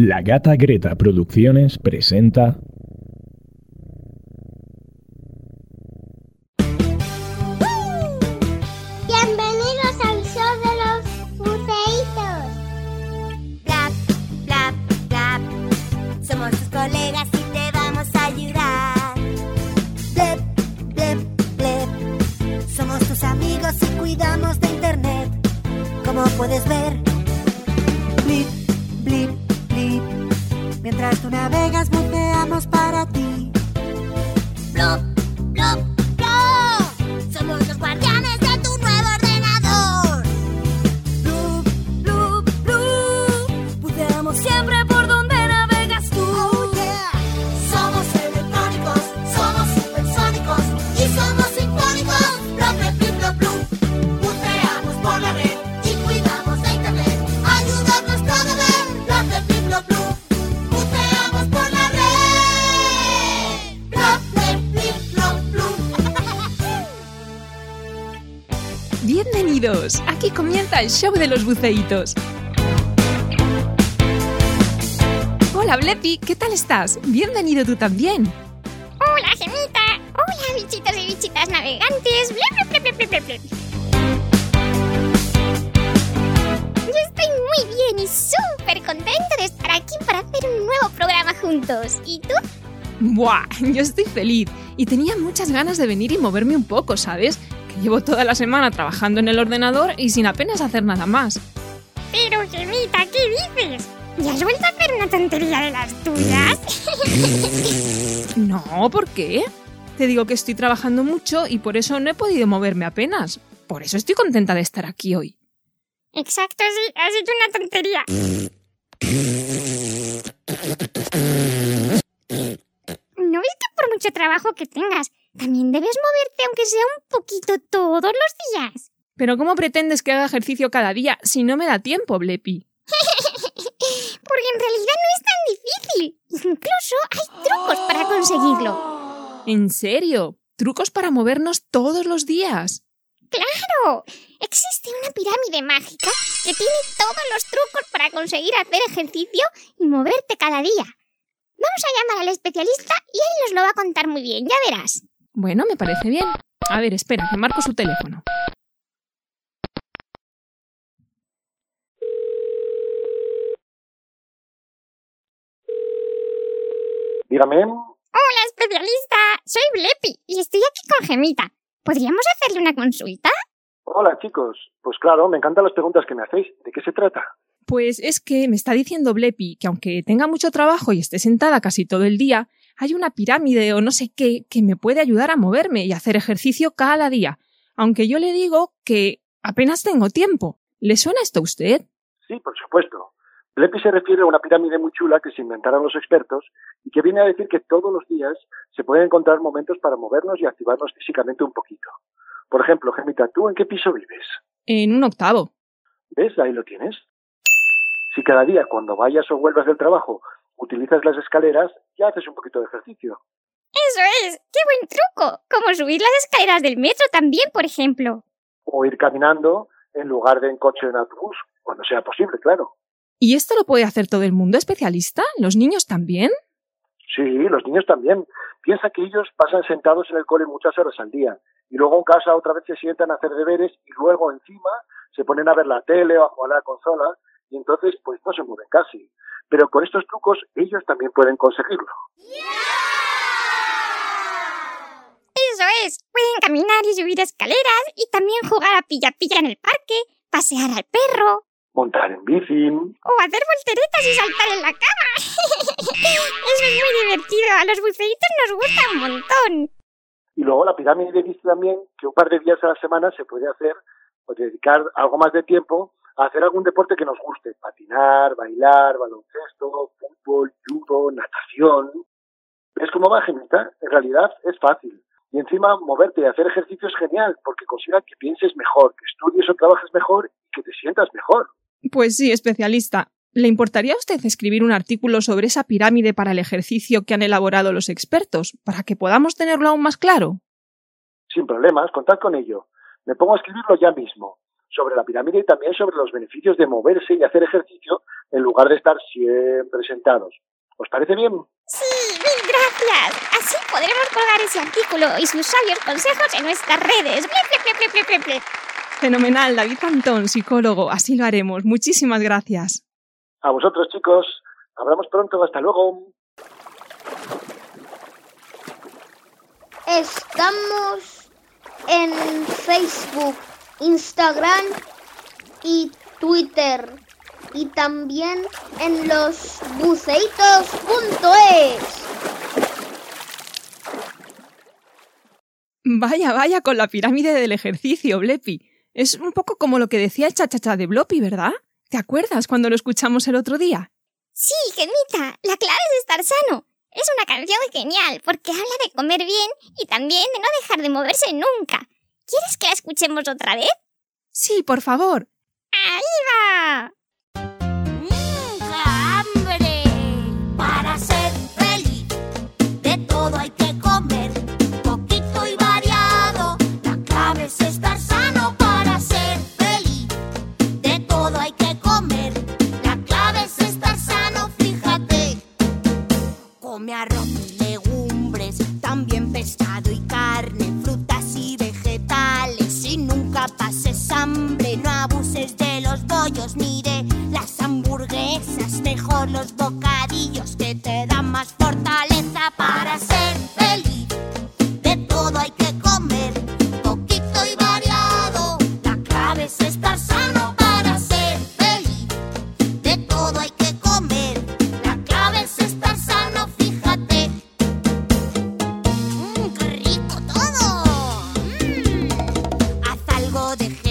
La Gata Greta Producciones presenta aquí comienza el show de los buceitos. Hola Blepi, ¿qué tal estás? Bienvenido tú también. Hola, Gemita. Hola, bichitos y bichitas navegantes. Yo estoy muy bien y súper contento de estar aquí para hacer un nuevo programa juntos. ¿Y tú? Buah, yo estoy feliz y tenía muchas ganas de venir y moverme un poco, ¿sabes? Llevo toda la semana trabajando en el ordenador y sin apenas hacer nada más. Pero, Gemita, ¿qué dices? ¿Ya has vuelto a hacer una tontería de las tuyas? No, ¿por qué? Te digo que estoy trabajando mucho y por eso no he podido moverme apenas. Por eso estoy contenta de estar aquí hoy. Exacto, sí, has hecho una tontería. ¿No ves que por mucho trabajo que tengas, también debes moverte aunque sea un poquito todos los días? Pero ¿cómo pretendes que haga ejercicio cada día si no me da tiempo, Blepi? Porque en realidad no es tan difícil. Incluso hay trucos para conseguirlo. ¿En serio? ¿Trucos para movernos todos los días? ¡Claro! Existe una pirámide mágica que tiene todos los trucos para conseguir hacer ejercicio y moverte cada día. Vamos a llamar al especialista y él nos lo va a contar muy bien, ya verás. Bueno, me parece bien. A ver, espera, que marco su teléfono. Dígame. Hola, especialista. Soy Blepi y estoy aquí con Gemita. ¿Podríamos hacerle una consulta? Hola, chicos. Pues claro, me encantan las preguntas que me hacéis. ¿De qué se trata? Pues es que me está diciendo Blepi que aunque tenga mucho trabajo y esté sentada casi todo el día, hay una pirámide o no sé qué que me puede ayudar a moverme y hacer ejercicio cada día, aunque yo le digo que apenas tengo tiempo. ¿Le suena esto a usted? Sí, por supuesto. Blepi se refiere a una pirámide muy chula que se inventaron los expertos y que viene a decir que todos los días se pueden encontrar momentos para movernos y activarnos físicamente un poquito. Por ejemplo, Gemita, ¿tú en qué piso vives? En un octavo. ¿Ves? Ahí lo tienes. Si cada día cuando vayas o vuelvas del trabajo utilizas las escaleras, ya haces un poquito de ejercicio. Eso es. ¡Qué buen truco! Como subir las escaleras del metro también, por ejemplo. O ir caminando en lugar de en coche o en autobús, cuando sea posible, claro. ¿Y esto lo puede hacer todo el mundo especialista? ¿Los niños también? Sí, los niños también. Piensa que ellos pasan sentados en el cole muchas horas al día y luego en casa otra vez se sientan a hacer deberes y luego encima se ponen a ver la tele o a jugar a la consola y entonces pues no se mueven casi. Pero con estos trucos ellos también pueden conseguirlo. Eso es. Pueden caminar y subir escaleras y también jugar a pilla-pilla en el parque, pasear al perro Montar en bici, o hacer volteretas y saltar en la cama. Eso es muy divertido. A los buceitos nos gusta un montón. y luego la pirámide dice también que un par de días a la semana se puede hacer o dedicar algo más de tiempo a hacer algún deporte que nos guste, patinar, bailar, baloncesto, fútbol, judo, natación. ¿Ves cómo va, Gemita? En realidad es fácil. Y encima moverte y hacer ejercicio es genial porque consigue que pienses mejor, que estudies o trabajes mejor y que te sientas mejor. Pues sí, especialista. ¿Le importaría a usted escribir un artículo sobre esa pirámide para el ejercicio que han elaborado los expertos, para que podamos tenerlo aún más claro? Sin problemas, contad con ello. Me pongo a escribirlo ya mismo. Sobre la pirámide y también sobre los beneficios de moverse y hacer ejercicio en lugar de estar siempre sentados. ¿Os parece bien? Sí, mil gracias. Así podremos colgar ese artículo y sus sabios consejos en nuestras redes. Ble, ble, ble, ble, ble, ble. Fenomenal, David Antón, psicólogo. Así lo haremos. Muchísimas gracias. A vosotros, chicos. Hablamos pronto. Hasta luego. Estamos en Facebook, Instagram y Twitter. Y también en los buceitos.es. Vaya, vaya con la pirámide del ejercicio, Blepi. Es un poco como lo que decía el chachacha de Bloppy, ¿verdad? ¿Te acuerdas cuando lo escuchamos el otro día? Sí, Gemita, la clave es estar sano. Es una canción genial porque habla de comer bien y también de no dejar de moverse nunca. ¿Quieres que la escuchemos otra vez? Sí, por favor. ¡Ahí va! ¡Mmm, qué de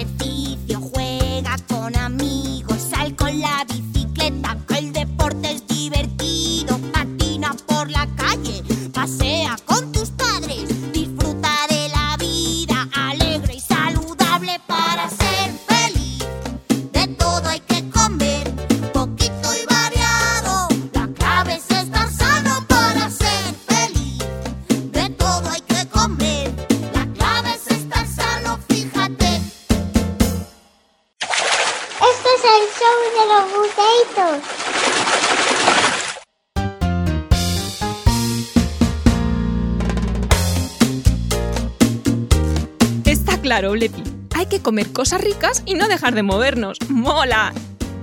claro, Blepi. Hay que comer cosas ricas y no dejar de movernos. ¡Mola!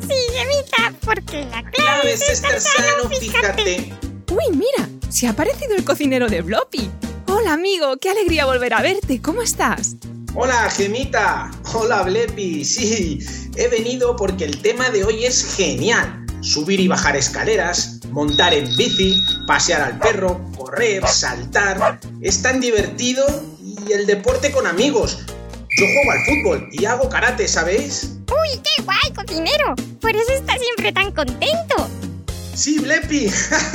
Sí, Gemita, porque la clave es estar sano, fíjate. Uy, mira, se ha aparecido el cocinero de Bloppy. Hola, amigo, qué alegría volver a verte. ¿Cómo estás? Hola, Gemita. Hola, Blepi. Sí, he venido porque el tema de hoy es genial. Subir y bajar escaleras, montar en bici, pasear al perro, correr, saltar. Es tan divertido y el deporte con amigos. Yo juego al fútbol y hago karate, ¿sabéis? ¡Uy, qué guay, cocinero! Por eso está siempre tan contento. Sí, Blepi.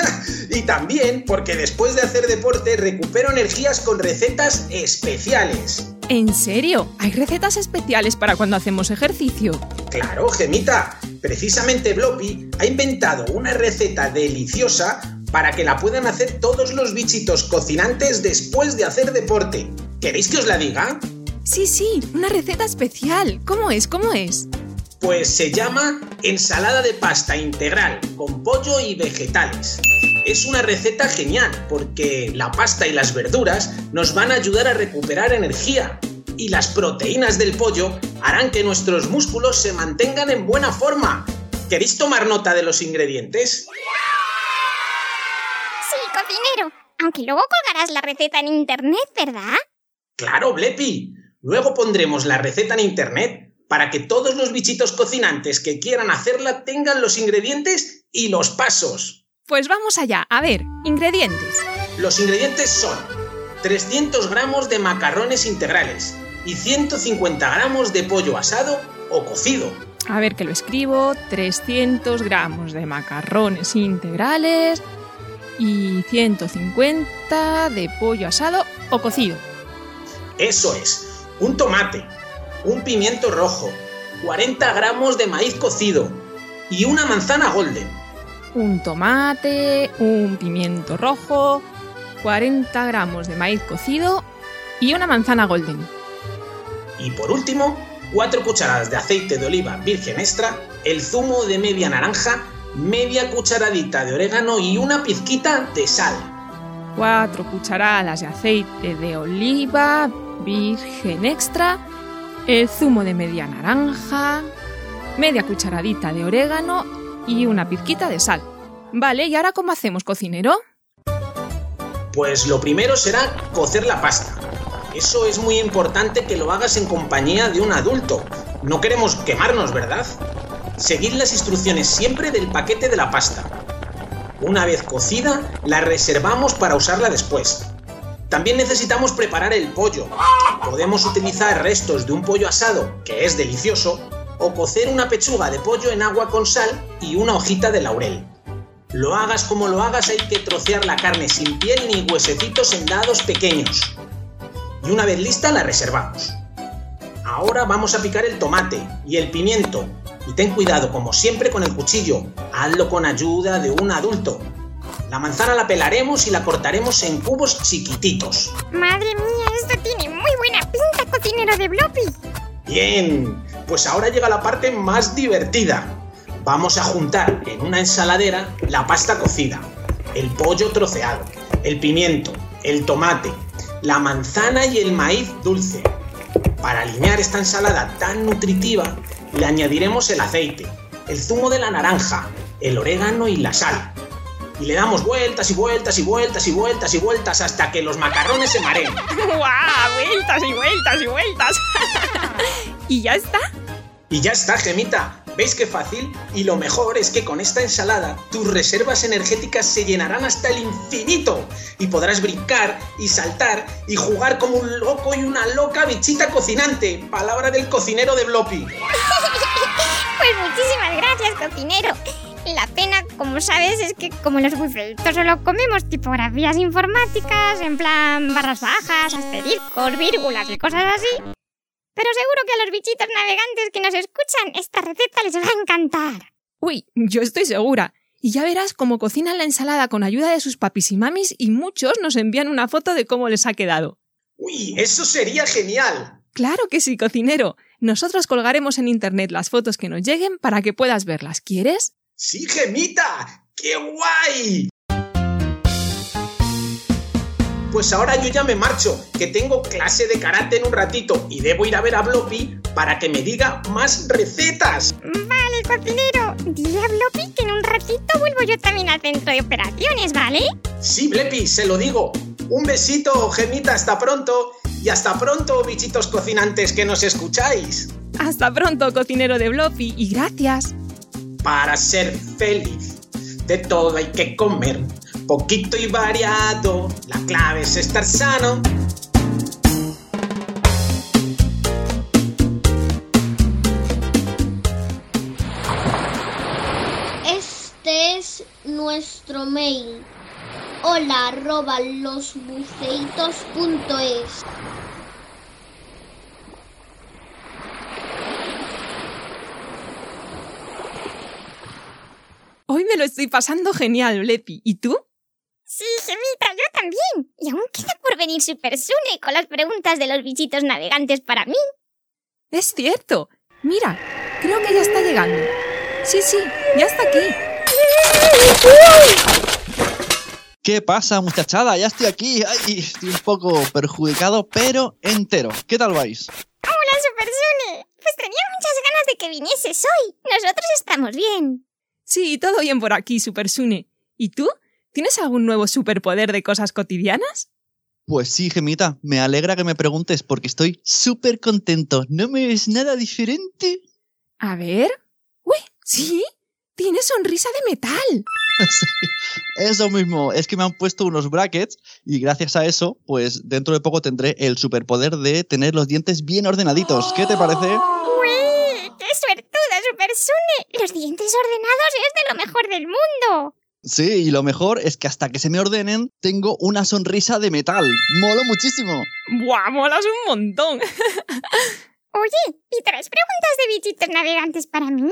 y también porque después de hacer deporte recupero energías con recetas especiales. ¿En serio? ¿Hay recetas especiales para cuando hacemos ejercicio? Claro, Gemita. Precisamente Bloppy ha inventado una receta deliciosa para que la puedan hacer todos los bichitos cocinantes después de hacer deporte. ¿Queréis que os la diga? Sí, sí, una receta especial. ¿Cómo es? ¿Cómo es? Pues se llama ensalada de pasta integral con pollo y vegetales. Es una receta genial porque la pasta y las verduras nos van a ayudar a recuperar energía y las proteínas del pollo harán que nuestros músculos se mantengan en buena forma. ¿Queréis tomar nota de los ingredientes? Sí, cocinero. Aunque luego colgarás la receta en internet, ¿verdad? Claro, Blepi. Luego pondremos la receta en internet para que todos los bichitos cocinantes que quieran hacerla tengan los ingredientes y los pasos. Pues vamos allá. A ver, ingredientes. Los ingredientes son 300 gramos de macarrones integrales y 150 gramos de pollo asado o cocido. A ver que lo escribo. 300 gramos de macarrones integrales y 150 de pollo asado o cocido. Eso es, un tomate, un pimiento rojo, 40 gramos de maíz cocido y una manzana golden. Un tomate, un pimiento rojo, 40 gramos de maíz cocido y una manzana golden. Y por último, 4 cucharadas de aceite de oliva virgen extra, el zumo de media naranja, media cucharadita de orégano y una pizquita de sal. 4 cucharadas de aceite de oliva virgen extra, el zumo de media naranja, media cucharadita de orégano y una pizquita de sal. Vale, ¿y ahora cómo hacemos, cocinero? Pues lo primero será cocer la pasta. Eso es muy importante que lo hagas en compañía de un adulto. No queremos quemarnos, ¿verdad? Seguid las instrucciones siempre del paquete de la pasta. Una vez cocida, la reservamos para usarla después. También necesitamos preparar el pollo. Podemos utilizar restos de un pollo asado, que es delicioso, o cocer una pechuga de pollo en agua con sal y una hojita de laurel. Lo hagas como lo hagas, hay que trocear la carne sin piel ni huesecitos en dados pequeños. Y una vez lista la reservamos. Ahora vamos a picar el tomate y el pimiento. Y ten cuidado, como siempre, con el cuchillo. Hazlo con ayuda de un adulto. La manzana la pelaremos y la cortaremos en cubos chiquititos. Madre mía, esto tiene muy buena pinta, cocinero de Bloppy. Bien, pues ahora llega la parte más divertida. Vamos a juntar en una ensaladera la pasta cocida, el pollo troceado, el pimiento, el tomate, la manzana y el maíz dulce. Para alinear esta ensalada tan nutritiva, le añadiremos el aceite, el zumo de la naranja, el orégano y la sal. Y le damos vueltas y vueltas y vueltas y vueltas y vueltas hasta que los macarrones se mareen. ¡Guau! Vueltas y vueltas y vueltas. ¿Y ya está? Y ya está, gemita. ¿Veis qué fácil? Y lo mejor es que con esta ensalada tus reservas energéticas se llenarán hasta el infinito y podrás brincar y saltar y jugar como un loco y una loca bichita cocinante. Palabra del cocinero de Bloppy. Pues muchísimas gracias, cocinero. La pena, como sabes, es que como los buceitos solo comemos tipografías informáticas, en plan barras bajas, asteriscos, vírgulas y cosas así. Pero seguro que a los bichitos navegantes que nos escuchan esta receta les va a encantar. Uy, yo estoy segura. Y ya verás cómo cocinan la ensalada con ayuda de sus papis y mamis y muchos nos envían una foto de cómo les ha quedado. Uy, eso sería genial. Claro que sí, cocinero. Nosotros colgaremos en internet las fotos que nos lleguen para que puedas verlas. ¿Quieres? Sí, gemita. ¡Qué guay! Pues ahora yo ya me marcho, que tengo clase de karate en un ratito y debo ir a ver a Bloppy para que me diga más recetas. Vale, cocinero. Dile a Bloppy que en un ratito vuelvo yo también al centro de operaciones, ¿vale? Sí, Blepi, se lo digo. Un besito, gemita, hasta pronto. Y hasta pronto, bichitos cocinantes que nos escucháis. Hasta pronto, cocinero de Bloppy, y gracias. Para ser feliz, de todo hay que comer. Poquito y variado, la clave es estar sano. Este es nuestro mail. Hola arroba losbuceitos.es. me lo estoy pasando genial, Blepi. ¿Y tú? Sí, gemita, yo también. Y aún queda por venir Super Sune con las preguntas de los bichitos navegantes para mí. Es cierto. Mira, creo que ya está llegando. Sí, sí, ya está aquí. ¿Qué pasa, muchachada? Ya estoy aquí. Ay, estoy un poco perjudicado, pero entero. ¿Qué tal vais? Hola, Super Sune. Pues tenía muchas ganas de que vinieses hoy. Nosotros estamos bien. Sí, todo bien por aquí, Super Sune. ¿Y tú? ¿Tienes algún nuevo superpoder de cosas cotidianas? Pues sí, Gemita, me alegra que me preguntes porque estoy súper contento. ¿No me ves nada diferente? A ver. Uy, sí. Tienes sonrisa de metal. Eso mismo, es que me han puesto unos brackets y gracias a eso, pues dentro de poco tendré el superpoder de tener los dientes bien ordenaditos. ¿Qué te parece? ¡Uy! ¡Qué suertuda, Super Sune! Los dientes ordenados es de lo mejor del mundo. Sí, y lo mejor es que hasta que se me ordenen, tengo una sonrisa de metal. Molo muchísimo. ¡Buah, molas un montón! Oye, ¿y traes preguntas de bichitos navegantes para mí?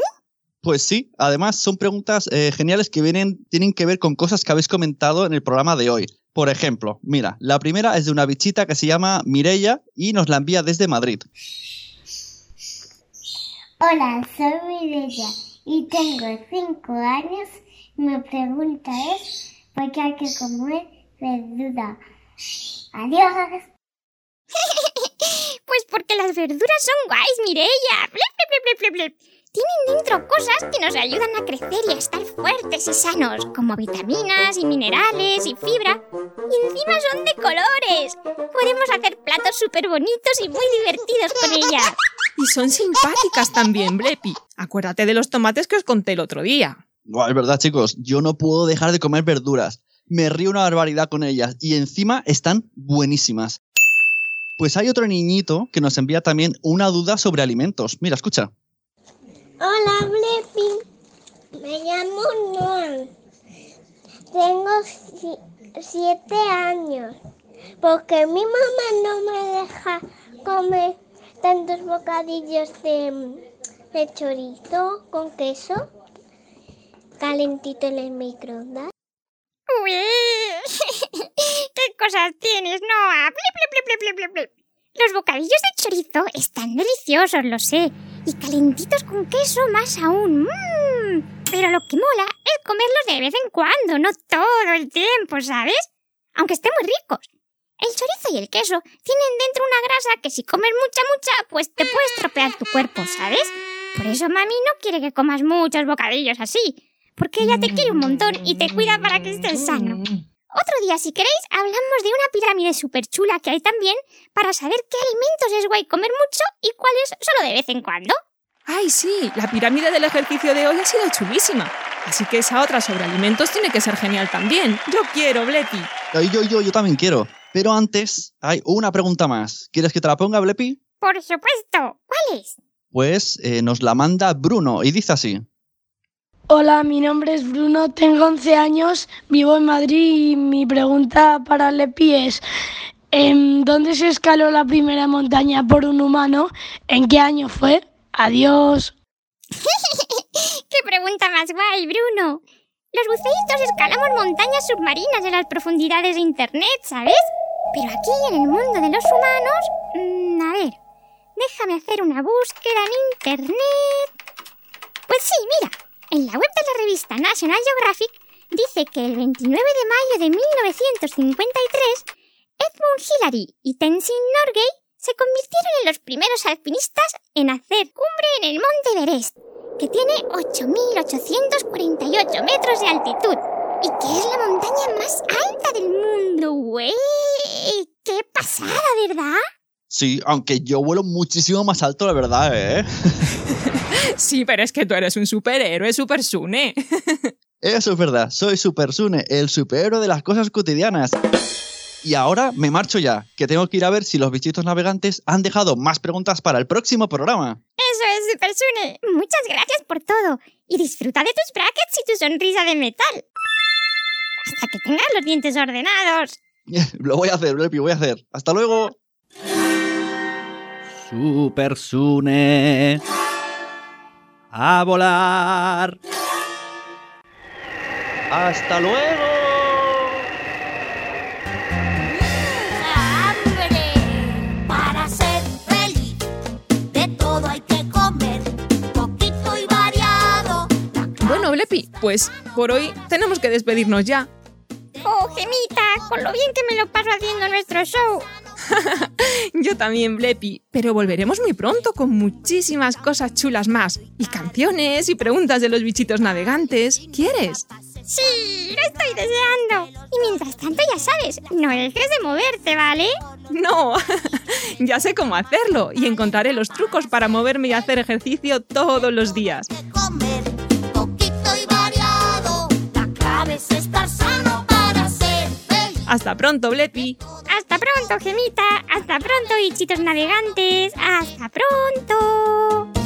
Pues sí, además son preguntas eh, geniales que vienen, tienen que ver con cosas que habéis comentado en el programa de hoy. Por ejemplo, mira, la primera es de una bichita que se llama Mireia y nos la envía desde Madrid. Hola, soy Mireya y tengo 5 años. Mi pregunta es, ¿por qué hay que comer verdura? Adiós. Pues porque las verduras son guays, blep. Tienen dentro cosas que nos ayudan a crecer y a estar fuertes y sanos, como vitaminas y minerales y fibra. Y encima son de colores. Podemos hacer platos súper bonitos y muy divertidos con ellas. Y son simpáticas también, Blepi. Acuérdate de los tomates que os conté el otro día. Buah, es verdad, chicos, yo no puedo dejar de comer verduras. Me río una barbaridad con ellas y encima están buenísimas. Pues hay otro niñito que nos envía también una duda sobre alimentos. Mira, escucha. Hola, Blepi. Me llamo Noan. Tengo si- siete años. Porque mi mamá no me deja comer tantos bocadillos de, de chorizo con queso calentito en el microondas. Uy, ¿Qué cosas tienes, Noah? Blip, blip, blip. Los bocadillos de chorizo están deliciosos, lo sé. Y calentitos con queso más aún. Mm. Pero lo que mola es comerlos de vez en cuando, no todo el tiempo, ¿sabes? Aunque estén muy ricos. El chorizo y el queso tienen dentro una grasa que si comes mucha, mucha, pues te puede estropear tu cuerpo, ¿sabes? Por eso mami no quiere que comas muchos bocadillos así. Porque ella te quiere un montón y te cuida para que estés sano. Otro día, si queréis, hablamos de una pirámide súper chula que hay también para saber qué alimentos es guay comer mucho y cuáles solo de vez en cuando. Ay, sí, la pirámide del ejercicio de hoy ha sido chulísima. Así que esa otra sobre alimentos tiene que ser genial también. Yo quiero, Blepi. Ay, Yo, yo, yo también quiero. Pero antes hay una pregunta más. ¿Quieres que te la ponga, Blepi? Por supuesto. ¿Cuál es? Pues eh, nos la manda Bruno y dice así. Hola, mi nombre es Bruno, tengo 11 años, vivo en Madrid y mi pregunta para Lepi es, em, ¿dónde se escaló la primera montaña por un humano? ¿En qué año fue? Adiós. ¡Qué pregunta más guay, Bruno! Los buceístas escalamos montañas submarinas en las profundidades de Internet, ¿sabes? Pero aquí, en el mundo de los humanos... mm, a ver, déjame hacer una búsqueda en Internet. Pues sí, mira, en la web de la revista National Geographic dice que el 29 de mayo de 1953, Edmund Hillary y Tenzin Norgay se convirtieron en los primeros alpinistas en hacer cumbre en el monte Everest, que tiene 8.848 metros de altitud y que es la montaña más alta del mundo, güey. ¡Qué pasada, ¿verdad? Sí, aunque yo vuelo muchísimo más alto, la verdad, ¿eh? Sí, pero es que tú eres un superhéroe, super Sune. Eso es verdad, soy Super Sune, el superhéroe de las cosas cotidianas. Y ahora me marcho ya, que tengo que ir a ver si los bichitos navegantes han dejado más preguntas para el próximo programa. Eso es, Super Sune. Muchas gracias por todo. Y disfruta de tus brackets y tu sonrisa de metal. Hasta que tengas los dientes ordenados. Lo voy a hacer, Blepi, voy a hacer. Hasta luego. Super Sune. A volar. Hasta luego. Blepi, pues por hoy tenemos que despedirnos ya. Oh, Gemita, con lo bien que me lo paso haciendo nuestro show. Yo también, Blepi, pero volveremos muy pronto con muchísimas cosas chulas más. Y canciones y preguntas de los bichitos navegantes. ¿Quieres? Sí, lo estoy deseando. Y mientras tanto, ya sabes, no dejes de moverte, ¿vale? No, ya sé cómo hacerlo y encontraré los trucos para moverme y hacer ejercicio todos los días. Es estar sano para ser feliz. Hasta pronto, Blepi. Hasta pronto, Gemita. Hasta pronto, bichitos navegantes. Hasta pronto.